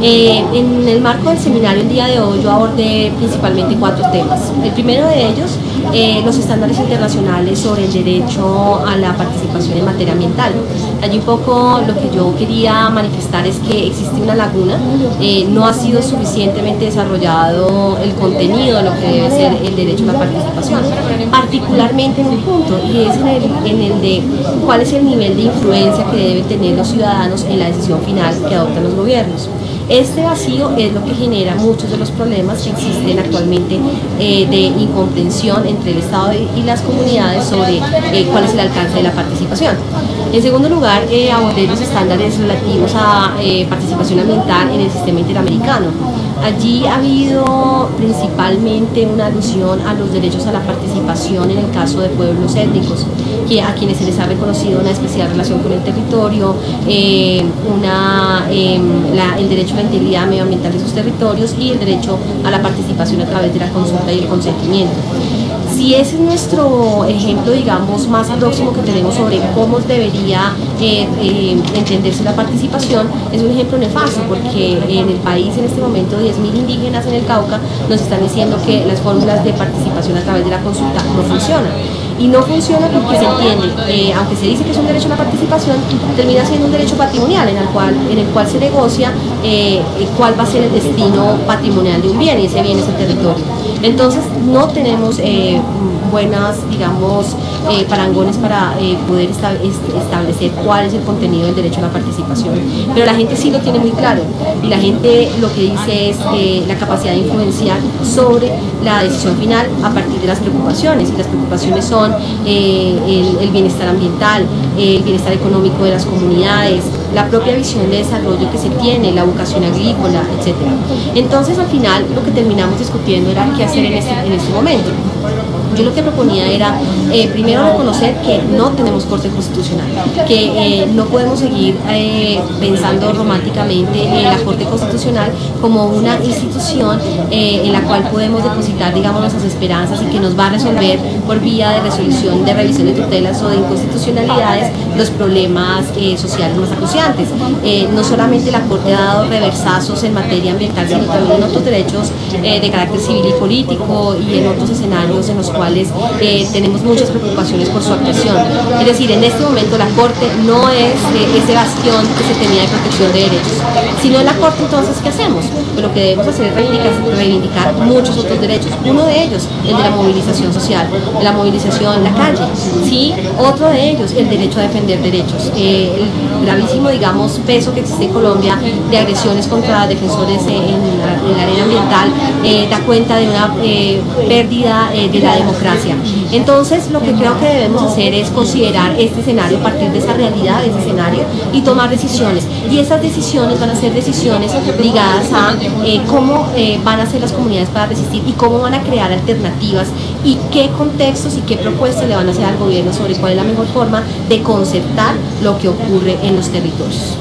Eh, en el marco del seminario el día de hoy yo abordé principalmente cuatro temas. El primero de ellos, eh, los estándares internacionales sobre el derecho a la participación en materia ambiental. Allí un poco lo que yo quería manifestar es que existe una laguna, eh, no ha sido suficientemente desarrollado el contenido de lo que debe ser el derecho a la participación, particularmente en un punto, y es en el, en el de cuál es el nivel de influencia que deben tener los ciudadanos en la decisión final que adoptan los gobiernos. Este vacío es lo que genera muchos de los problemas que existen actualmente eh, de incomprensión entre el Estado y las comunidades sobre eh, cuál es el alcance de la participación. En segundo lugar, eh, los estándares relativos a participación ambiental en el sistema interamericano. Allí ha habido principalmente una alusión a los derechos a la participación en el caso de pueblos étnicos, que a quienes se les ha reconocido una especial relación con el territorio, una, em, el derecho la integridad medioambiental de sus territorios y el derecho a la participación a través de la consulta y el consentimiento. Si ese es nuestro ejemplo, digamos, más próximo que tenemos sobre cómo debería eh, eh, entenderse la participación, es un ejemplo nefasto porque en el país en este momento 10.000 indígenas en el Cauca nos están diciendo que las fórmulas de participación a través de la consulta no funcionan y no funciona porque se entiende, eh, aunque se dice que es un derecho a la participación, termina siendo un derecho patrimonial en el cual, se negocia cuál va a ser el destino patrimonial de un bien y ese bien es el territorio. Entonces no tenemos eh, buenas, digamos, eh, parangones para eh, poder establecer cuál es el contenido del derecho a la participación. Pero la gente sí lo tiene muy claro y la gente lo que dice es eh, la capacidad de influenciar sobre la decisión final a partir de las preocupaciones. Y las preocupaciones son el, bienestar ambiental, el bienestar económico de las comunidades, la propia visión de desarrollo que se tiene, la vocación agrícola, etc. Entonces al final lo que terminamos discutiendo era qué hacer en este, en este momento. Yo lo que proponía era, eh, primero, reconocer que no tenemos corte constitucional, que eh, no podemos seguir eh, pensando románticamente en la Corte Constitucional como una institución en la cual podemos depositar, digamos, nuestras esperanzas y que nos va a resolver por vía de resolución de revisión de tutelas o de inconstitucionalidades los problemas sociales más acuciantes. no solamente la Corte ha dado reversazos en materia ambiental, sino también en otros derechos de carácter civil y político y en otros escenarios en los cuales eh, tenemos muchas preocupaciones por su actuación. Es decir, en este momento la Corte no es eh, ese bastión que se tenía de protección de derechos. Si no es la Corte, entonces, ¿qué hacemos? Pues lo que debemos hacer es reivindicar, muchos otros derechos. Uno de ellos, el de la movilización social, la movilización en la calle. ¿sí? Otro de ellos, el derecho a defender derechos. Eh, el gravísimo, digamos, peso que existe en Colombia de agresiones contra defensores en, la, arena ambiental da cuenta de una pérdida de la democracia entonces, lo que creo que debemos hacer es considerar este escenario, partir de esa realidad, de ese escenario, y tomar decisiones. Y esas decisiones van a ser decisiones ligadas a eh, cómo eh, van a ser las comunidades para resistir y cómo van a crear alternativas y qué contextos y qué propuestas le van a hacer al gobierno sobre cuál es la mejor forma de concertar lo que ocurre en los territorios.